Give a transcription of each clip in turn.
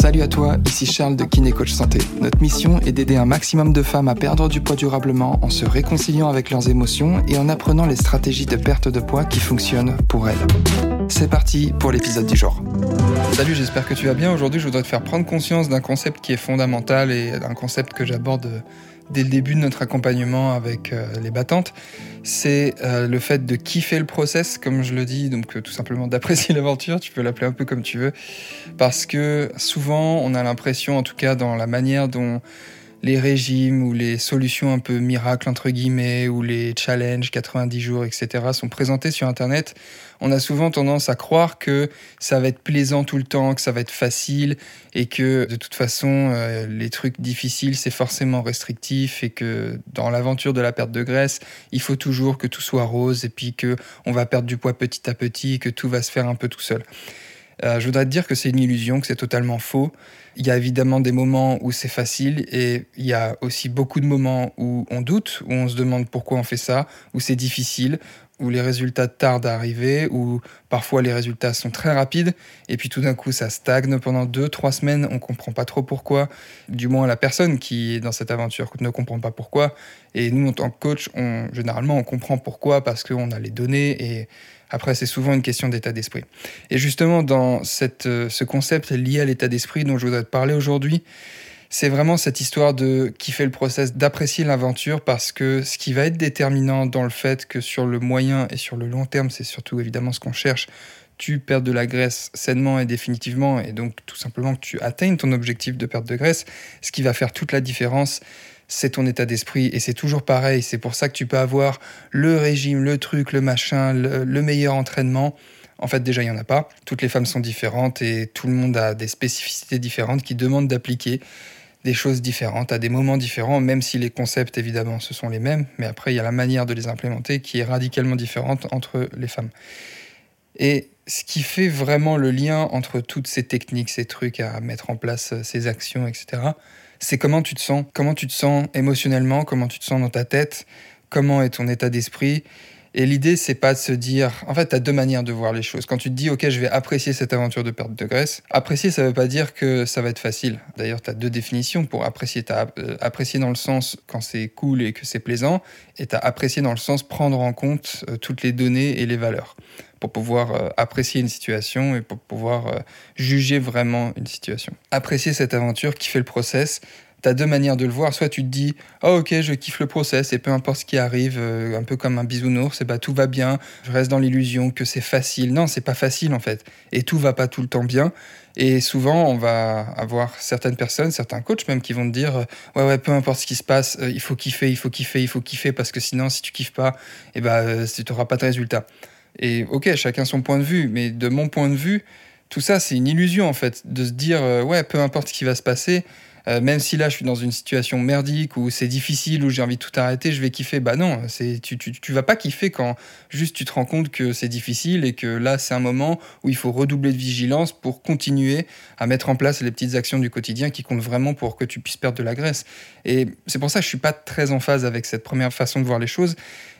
Salut à toi, ici Charles de Kiné Coach Santé. Notre mission est d'aider un maximum de femmes à perdre du poids durablement en se réconciliant avec leurs émotions et en apprenant les stratégies de perte de poids qui fonctionnent pour elles. C'est parti pour l'épisode du jour. Salut, j'espère que tu vas bien. Aujourd'hui, je voudrais te faire prendre conscience d'un concept qui est fondamental et d'un concept que j'aborde dès le début de notre accompagnement avec euh, les battantes, c'est euh, le fait de kiffer le process, comme je le dis, donc euh, tout simplement d'apprécier l'aventure, tu peux l'appeler un peu comme tu veux, parce que souvent on a l'impression, en tout cas dans la manière dont les régimes ou les solutions un peu miracles entre guillemets ou les challenges 90 jours etc sont présentés sur internet on a souvent tendance à croire que ça va être plaisant tout le temps que ça va être facile et que de toute façon euh, les trucs difficiles c'est forcément restrictif et que dans l'aventure de la perte de graisse il faut toujours que tout soit rose et puis que on va perdre du poids petit à petit et que tout va se faire un peu tout seul euh, je voudrais te dire que c'est une illusion, que c'est totalement faux. Il y a évidemment des moments où c'est facile et il y a aussi beaucoup de moments où on doute, où on se demande pourquoi on fait ça, où c'est difficile, où les résultats tardent à arriver, où parfois les résultats sont très rapides, et puis tout d'un coup ça stagne. Pendant deux, trois semaines, on comprend pas trop pourquoi, du moins la personne qui est dans cette aventure ne comprend pas pourquoi, et nous en tant que coach, on, généralement on comprend pourquoi parce qu'on a les données et après, c'est souvent une question d'état d'esprit. Et justement, dans euh, ce concept lié à l'état d'esprit dont je voudrais te parler aujourd'hui, c'est vraiment cette histoire de kiffer le process, d'apprécier l'aventure, parce que ce qui va être déterminant dans le fait que sur le moyen et sur le long terme, c'est surtout évidemment ce qu'on cherche, tu perds de la graisse sainement et définitivement, et donc tout simplement que tu atteignes ton objectif de perte de graisse, ce qui va faire toute la différence, c'est ton état d'esprit et c'est toujours pareil. C'est pour ça que tu peux avoir le régime, le truc, le machin, le, meilleur entraînement. En fait, déjà, il n'y en a pas. Toutes les femmes sont différentes et tout le monde a des spécificités différentes qui demandent d'appliquer des choses différentes à des moments différents, même si les concepts, évidemment, ce sont les mêmes. Mais après, il y a la manière de les implémenter qui est radicalement différente entre les femmes. Et ce qui fait vraiment le lien entre toutes ces techniques, ces trucs à mettre en place, ces actions, etc., c'est comment tu te sens, comment tu te sens émotionnellement, comment tu te sens dans ta tête, comment est ton état d'esprit. Et l'idée, c'est pas de se dire. En fait, tu as deux manières de voir les choses. Quand tu te dis, OK, je vais apprécier cette aventure de perte de graisse, apprécier, ça veut pas dire que ça va être facile. D'ailleurs, tu as deux définitions pour apprécier. Tu as euh, apprécier dans le sens quand c'est cool et que c'est plaisant, et tu as apprécié dans le sens prendre en compte euh, toutes les données et les valeurs pour pouvoir euh, apprécier une situation et pour pouvoir juger vraiment une situation. Apprécier cette aventure, kiffer le process, T'as deux manières de le voir. Soit tu te dis, oh ok, je kiffe le process et peu importe ce qui arrive, euh, un peu comme un bisounours, et bah tout va bien. Je reste dans l'illusion que c'est facile. Non, c'est pas facile en fait. Et tout va pas tout le temps bien. Et souvent, on va avoir certaines personnes, certains coachs même, qui vont te dire, ouais ouais, peu importe ce qui se passe, il faut kiffer, il faut kiffer, il faut kiffer parce que sinon, si tu kiffes pas, et bah tu n'auras pas de résultat. Et ok, chacun son point de vue, mais de mon point de vue, tout ça, c'est une illusion en fait, de se dire, euh, ouais, peu importe ce qui va se passer, euh, même si là je suis dans une situation merdique où c'est difficile, où j'ai envie de tout arrêter, je vais kiffer. Bah non, c'est, tu, tu, tu, vas pas kiffer quand juste tu te rends compte que c'est difficile et que là c'est un moment où il faut redoubler de vigilance pour continuer à mettre en place les petites actions du quotidien qui comptent vraiment pour que tu puisses perdre de la graisse. Et c'est pour ça que je suis pas très en phase avec cette première façon de voir les choses.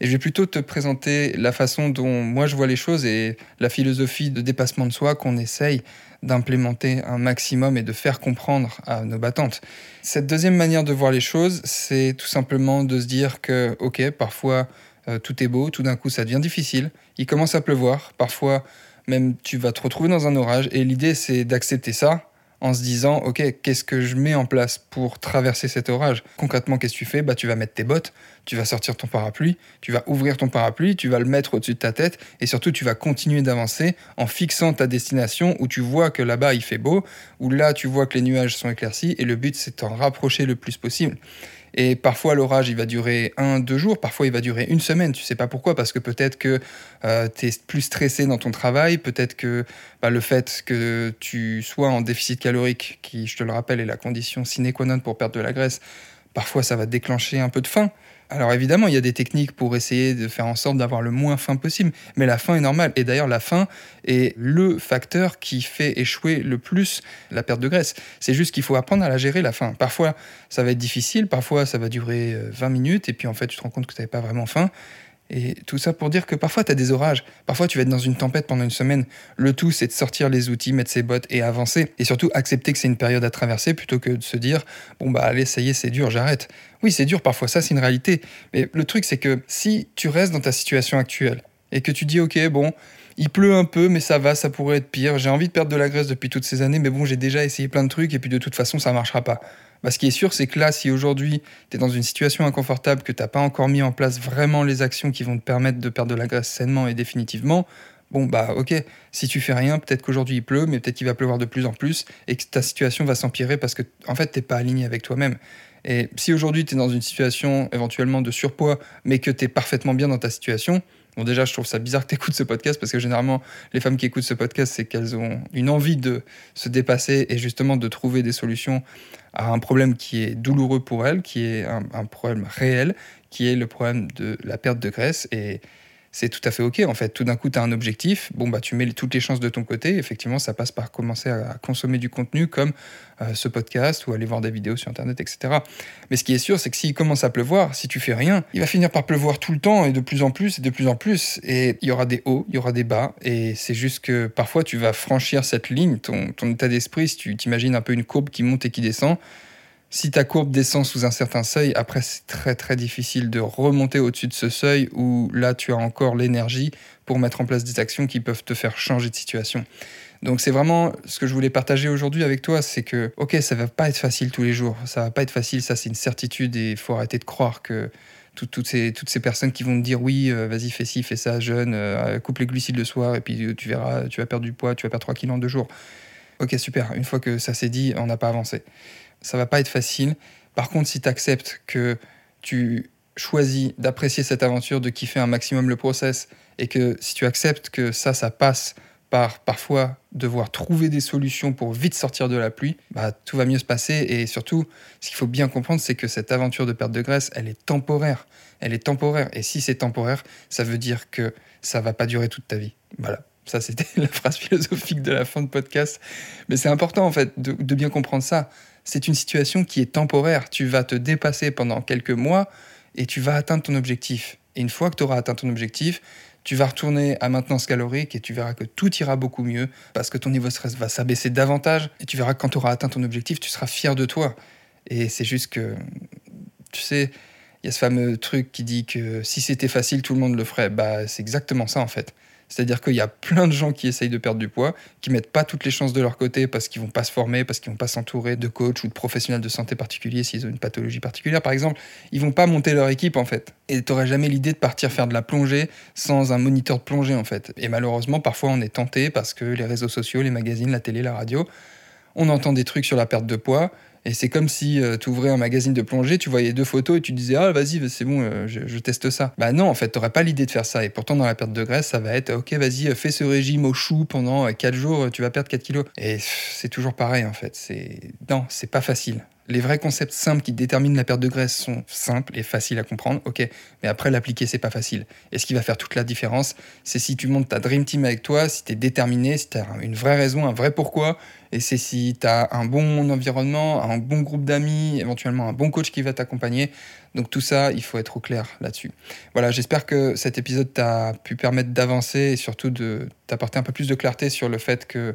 Et je vais plutôt te présenter la façon dont moi je vois les choses et la philosophie de dépassement de soi qu'on essaye d'implémenter un maximum et de faire comprendre à nos battantes. Cette deuxième manière de voir les choses, c'est tout simplement de se dire que, ok, parfois euh, tout est beau, tout d'un coup ça devient difficile, il commence à pleuvoir, parfois même tu vas te retrouver dans un orage, et l'idée c'est d'accepter ça en se disant ok qu'est-ce que je mets en place pour traverser cet orage? Concrètement qu'est-ce que tu fais? Bah tu vas mettre tes bottes tu vas sortir ton parapluie tu vas ouvrir ton parapluie tu vas le mettre au-dessus de ta tête et surtout tu vas continuer d'avancer en fixant ta destination où tu vois que là-bas il fait beau où là tu vois que les nuages sont éclaircis et le but c'est de t'en rapprocher le plus possible et parfois, l'orage, il va durer un, deux jours, parfois, il va durer une semaine. Tu sais pas pourquoi, parce que peut-être que euh, tu es plus stressé dans ton travail, peut-être que bah, le fait que tu sois en déficit calorique, qui, je te le rappelle, est la condition sine qua non pour perdre de la graisse, parfois, ça va déclencher un peu de faim. Alors évidemment, il y a des techniques pour essayer de faire en sorte d'avoir le moins faim possible, mais la faim est normale. Et d'ailleurs, la faim est le facteur qui fait échouer le plus la perte de graisse. C'est juste qu'il faut apprendre à la gérer, la faim. Parfois, ça va être difficile, parfois, ça va durer 20 euh, minutes, et puis en fait, tu te rends compte que tu n'avais pas vraiment faim. Et tout ça pour dire que parfois tu as des orages, parfois tu vas être dans une tempête pendant une semaine. Le tout, c'est de sortir les outils, mettre ses bottes et avancer. Et surtout accepter que c'est une période à traverser plutôt que de se dire bon bah allez, ça y est, c'est dur, j'arrête. Oui, c'est dur parfois, ça c'est une réalité. Mais le truc, c'est que si tu restes dans ta situation actuelle et que tu dis ok, bon, il pleut un peu, mais ça va, ça pourrait être pire. J'ai envie de perdre de la graisse depuis toutes ces années, mais bon, j'ai déjà essayé plein de trucs et puis de toute façon, ça marchera pas. Bah, ce qui est sûr, c'est que là, si aujourd'hui, tu es dans une situation inconfortable, que tu n'as pas encore mis en place vraiment les actions qui vont te permettre de perdre de la graisse sainement et définitivement, bon, bah ok, si tu fais rien, peut-être qu'aujourd'hui il pleut, mais peut-être qu'il va pleuvoir de plus en plus et que ta situation va s'empirer parce que, en fait, tu n'es pas aligné avec toi-même. Et si aujourd'hui tu es dans une situation éventuellement de surpoids, mais que tu es parfaitement bien dans ta situation, Bon, déjà, je trouve ça bizarre que tu écoutes ce podcast parce que généralement, les femmes qui écoutent ce podcast, c'est qu'elles ont une envie de se dépasser et justement de trouver des solutions à un problème qui est douloureux pour elles, qui est un, problème réel, qui est le problème de la perte de graisse. C'est tout à fait OK. En fait, tout d'un coup, tu as un objectif. Bon, bah, tu mets toutes les chances de ton côté. Effectivement, ça passe par commencer à consommer du contenu comme euh, ce podcast ou aller voir des vidéos sur Internet, etc. Mais ce qui est sûr, c'est que s'il commence à pleuvoir, si tu fais rien, il va finir par pleuvoir tout le temps et de plus en plus et de plus en plus. Et il y aura des hauts, il y aura des bas. Et c'est juste que parfois, tu vas franchir cette ligne. Ton, ton état d'esprit, si tu t'imagines un peu une courbe qui monte et qui descend, si ta courbe descend sous un certain seuil, après c'est très très difficile de remonter au-dessus de ce seuil où là tu as encore l'énergie pour mettre en place des actions qui peuvent te faire changer de situation. Donc c'est vraiment ce que je voulais partager aujourd'hui avec toi, c'est que ok ça va pas être facile tous les jours, ça va pas être facile, ça c'est une certitude et il faut arrêter de croire que toutes, ces, toutes ces personnes qui vont te dire oui, euh, vas-y, fais ci, fais ça, jeûne, euh, coupe les glucides le soir et puis tu verras, tu vas perdre du poids, tu vas perdre 3 kilos en deux jours. Ok, super, une fois que ça s'est dit, on n'a pas avancé ça va pas être facile. Par contre, si tu acceptes que tu choisis d'apprécier cette aventure, de kiffer un maximum le process, et que si tu acceptes que ça, ça passe par parfois devoir trouver des solutions pour vite sortir de la pluie, bah, tout va mieux se passer. Et surtout, ce qu'il faut bien comprendre, c'est que cette aventure de perte de graisse, elle est temporaire. Elle est temporaire. Et si c'est temporaire, ça veut dire que ça va pas durer toute ta vie. Voilà. Ça, c'était la phrase philosophique de la fin de podcast. Mais c'est important, en fait, de bien comprendre ça c'est une situation qui est temporaire. Tu vas te dépasser pendant quelques mois et tu vas atteindre ton objectif. Et une fois que tu auras atteint ton objectif, tu vas retourner à maintenance calorique et tu verras que tout ira beaucoup mieux parce que ton niveau de stress va s'abaisser davantage et tu verras que quand tu auras atteint ton objectif, tu seras fier de toi. Et c'est juste que, tu sais, il y a ce fameux truc qui dit que si c'était facile, tout le monde le ferait. Bah, c'est exactement ça en fait. C'est-à-dire qu'il y a plein de gens qui essayent de perdre du poids, qui mettent pas toutes les chances de leur côté parce qu'ils vont pas se former, parce qu'ils vont pas s'entourer de coachs ou de professionnels de santé particuliers s'ils ont une pathologie particulière, par exemple. Ils vont pas monter leur équipe en fait. Et tu n'aurais jamais l'idée de partir faire de la plongée sans un moniteur de plongée en fait. Et malheureusement, parfois on est tenté parce que les réseaux sociaux, les magazines, la télé, la radio, on entend des trucs sur la perte de poids et c'est comme si euh, tu ouvrais un magazine de plongée, tu voyais deux photos et tu disais Ah, vas-y, c'est bon, euh, je, teste ça. Bah non, en fait, tu pas l'idée de faire ça. Et pourtant, dans la perte de graisse, ça va être Ok, vas-y, fais ce régime au chou pendant 4 jours, tu vas perdre 4 kilos. Et c'est toujours pareil, en fait. C'est Non, c'est pas facile. Les vrais concepts simples qui déterminent la perte de graisse sont simples et faciles à comprendre, ok, mais après l'appliquer c'est pas facile. Et ce qui va faire toute la différence, c'est si tu montes ta Dream Team avec toi, si tu es déterminé, si tu as une vraie raison, un vrai pourquoi, et c'est si tu as un bon environnement, un bon groupe d'amis, éventuellement un bon coach qui va t'accompagner. Donc tout ça, il faut être au clair là-dessus. Voilà, j'espère que cet épisode t'a pu permettre d'avancer et surtout de t'apporter un peu plus de clarté sur le fait que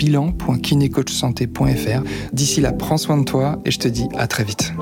bilan.kinecoachsanté.fr. D'ici là, prends soin de toi et je te dis à très vite.